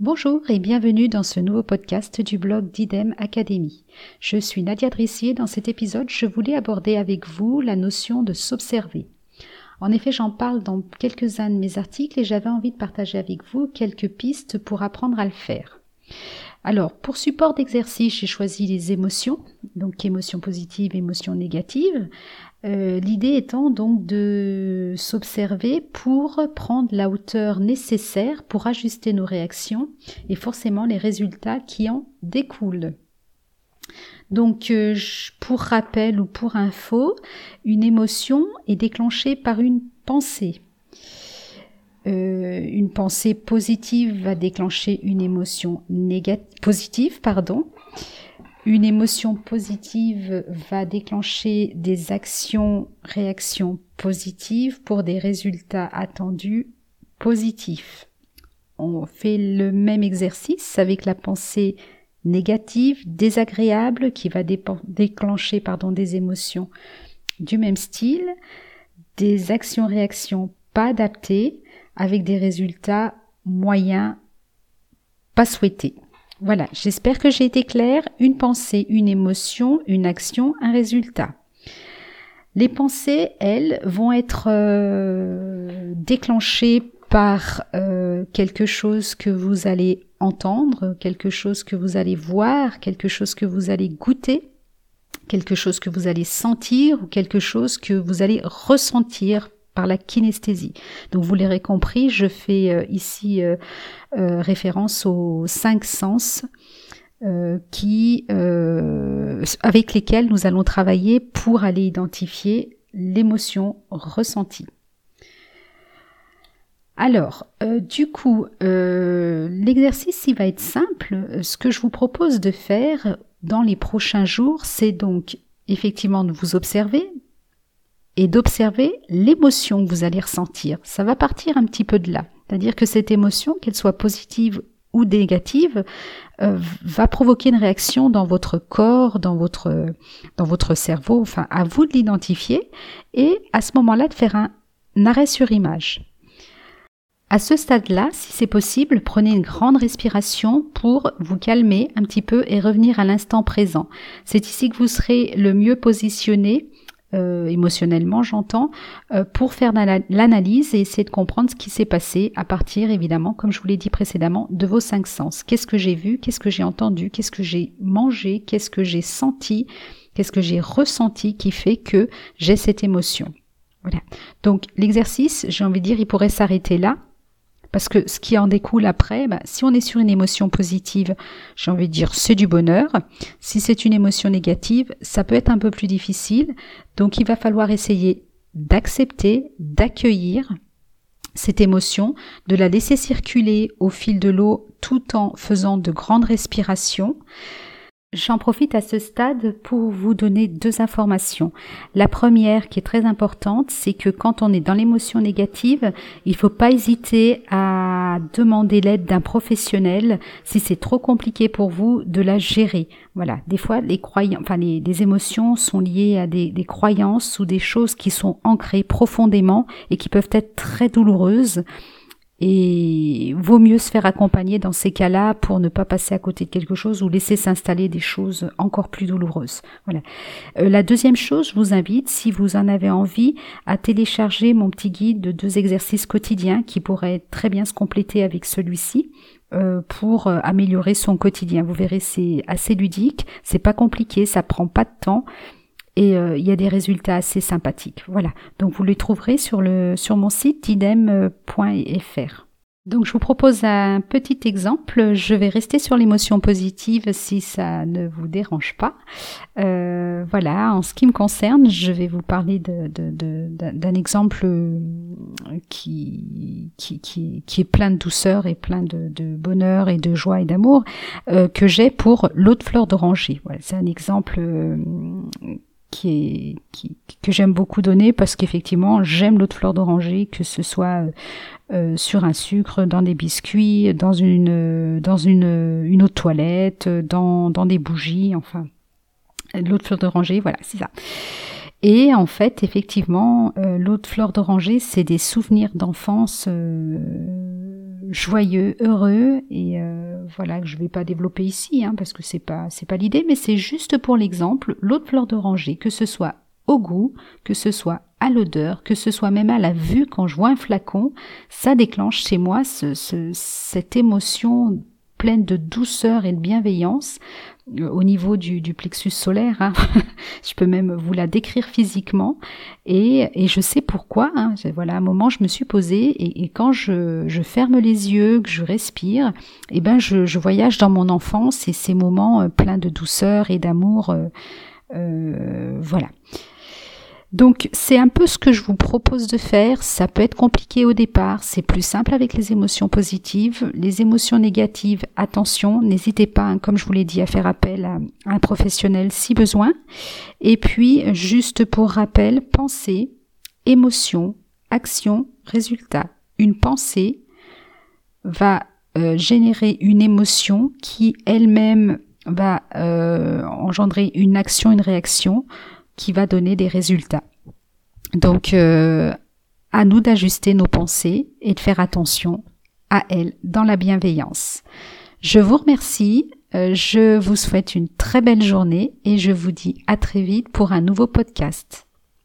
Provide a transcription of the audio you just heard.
Bonjour et bienvenue dans ce nouveau podcast du blog d'IDEM Academy. Je suis Nadia Drissier. Dans cet épisode, je voulais aborder avec vous la notion de s'observer. En effet, j'en parle dans quelques-uns de mes articles et j'avais envie de partager avec vous quelques pistes pour apprendre à le faire. Alors, pour support d'exercice, j'ai choisi les émotions, donc émotions positives, émotions négatives. Euh, l'idée étant donc de s'observer pour prendre la hauteur nécessaire pour ajuster nos réactions et forcément les résultats qui en découlent. Donc, euh, pour rappel ou pour info, une émotion est déclenchée par une pensée. Une pensée positive va déclencher une émotion positive, pardon. Une émotion positive va déclencher des actions, réactions positives pour des résultats attendus positifs. On fait le même exercice avec la pensée négative, désagréable, qui va déclencher pardon, des émotions du même style, des actions-réactions pas adaptées, avec des résultats moyens pas souhaités. Voilà, j'espère que j'ai été claire. Une pensée, une émotion, une action, un résultat. Les pensées, elles, vont être euh, déclenchées par euh, quelque chose que vous allez entendre, quelque chose que vous allez voir, quelque chose que vous allez goûter, quelque chose que vous allez sentir ou quelque chose que vous allez ressentir la kinesthésie. Donc vous l'aurez compris, je fais euh, ici euh, euh, référence aux cinq sens qui, avec lesquels nous allons travailler pour aller identifier l'émotion ressentie. Alors, du coup, l'exercice il va être simple. Ce que je vous propose de faire dans les prochains jours, c'est donc effectivement de vous observer, et d'observer l'émotion que vous allez ressentir. Ça va partir un petit peu de là. C'est-à-dire que cette émotion, qu'elle soit positive ou négative, euh, va provoquer une réaction dans votre corps, dans votre, dans votre cerveau. Enfin, à vous de l'identifier et à ce moment-là de faire un, un arrêt sur image. À ce stade-là, si c'est possible, prenez une grande respiration pour vous calmer un petit peu et revenir à l'instant présent. C'est ici que vous serez le mieux positionné euh, émotionnellement, j'entends, euh, pour faire l'analyse et essayer de comprendre ce qui s'est passé à partir, évidemment, comme je vous l'ai dit précédemment, de vos cinq sens. Qu'est-ce que j'ai vu, qu'est-ce que j'ai entendu, qu'est-ce que j'ai mangé, qu'est-ce que j'ai senti, qu'est-ce que j'ai ressenti qui fait que j'ai cette émotion? Voilà. Donc l'exercice, j'ai envie de dire, il pourrait s'arrêter là parce que ce qui en découle après, bah, si on est sur une émotion positive, j'ai envie de dire c'est du bonheur. Si c'est une émotion négative, ça peut être un peu plus difficile. Donc il va falloir essayer d'accepter, d'accueillir cette émotion, de la laisser circuler au fil de l'eau tout en faisant de grandes respirations. J'en profite à ce stade pour vous donner deux informations. La première qui est très importante, c'est que quand on est dans l'émotion négative, il ne faut pas hésiter à demander l'aide d'un professionnel si c'est trop compliqué pour vous de la gérer. Voilà, des fois les croyants, enfin les, émotions sont liées à des croyances ou des choses qui sont ancrées profondément et qui peuvent être très douloureuses. Et vaut mieux se faire accompagner dans ces cas-là pour ne pas passer à côté de quelque chose ou laisser s'installer des choses encore plus douloureuses. Voilà. Euh, la deuxième chose, je vous invite, si vous en avez envie, à télécharger mon petit guide de deux exercices quotidiens qui pourraient très bien se compléter avec celui-ci. Euh, pour euh, améliorer son quotidien. Vous verrez, c'est assez ludique, c'est pas compliqué, ça prend pas de temps et euh, il y a des résultats assez sympathiques. Voilà. Donc vous les trouverez sur le sur mon site idem.fr. Donc je vous propose un petit exemple. Je vais rester sur l'émotion positive si ça ne vous dérange pas. Euh, voilà, en ce qui me concerne, je vais vous parler d'un exemple euh, qui, qui, qui, est plein de douceur et plein de, bonheur et de joie et d'amour que j'ai pour l'eau de fleur d'oranger. Voilà, c'est un exemple que j'aime beaucoup donner parce qu'effectivement j'aime l'eau de fleur d'oranger que ce soit euh, sur un sucre dans des biscuits dans une dans une une eau de toilette dans dans des bougies enfin l'eau de fleur d'oranger voilà c'est ça. Et en fait effectivement euh, l'eau de fleur d'oranger c'est des souvenirs d'enfance euh, joyeux, heureux et voilà que je vais pas développer ici hein, parce que c'est pas c'est pas l'idée mais c'est juste pour l'exemple l'eau de fleur d'oranger que ce soit au goût, que ce soit à l'odeur, que ce soit même à la vue quand je vois un flacon, ça déclenche chez moi ce, cette émotion pleine de douceur et de bienveillance euh, au niveau du, plexus solaire. Hein. je peux même vous la décrire physiquement et, et je sais pourquoi. Hein. Voilà, un moment, je me suis posée et, quand je, je, ferme les yeux, que je respire, eh ben je, voyage dans mon enfance et ces moments euh, pleins de douceur et d'amour. Euh, euh voilà. Donc c'est un peu ce que je vous propose de faire. Ça peut être compliqué au départ, c'est plus simple avec les émotions positives. Les émotions négatives, attention, n'hésitez pas, hein, comme je vous l'ai dit, à faire appel à, un professionnel si besoin. Et puis, juste pour rappel, pensée, émotion, action, résultat. Une pensée va euh, générer une émotion qui elle-même va euh, engendrer une action, une réaction qui va donner des résultats. Donc, euh, à nous d'ajuster nos pensées et de faire attention à elles dans la bienveillance. Je vous remercie, euh, je vous souhaite une très belle journée et je vous dis à très vite pour un nouveau podcast.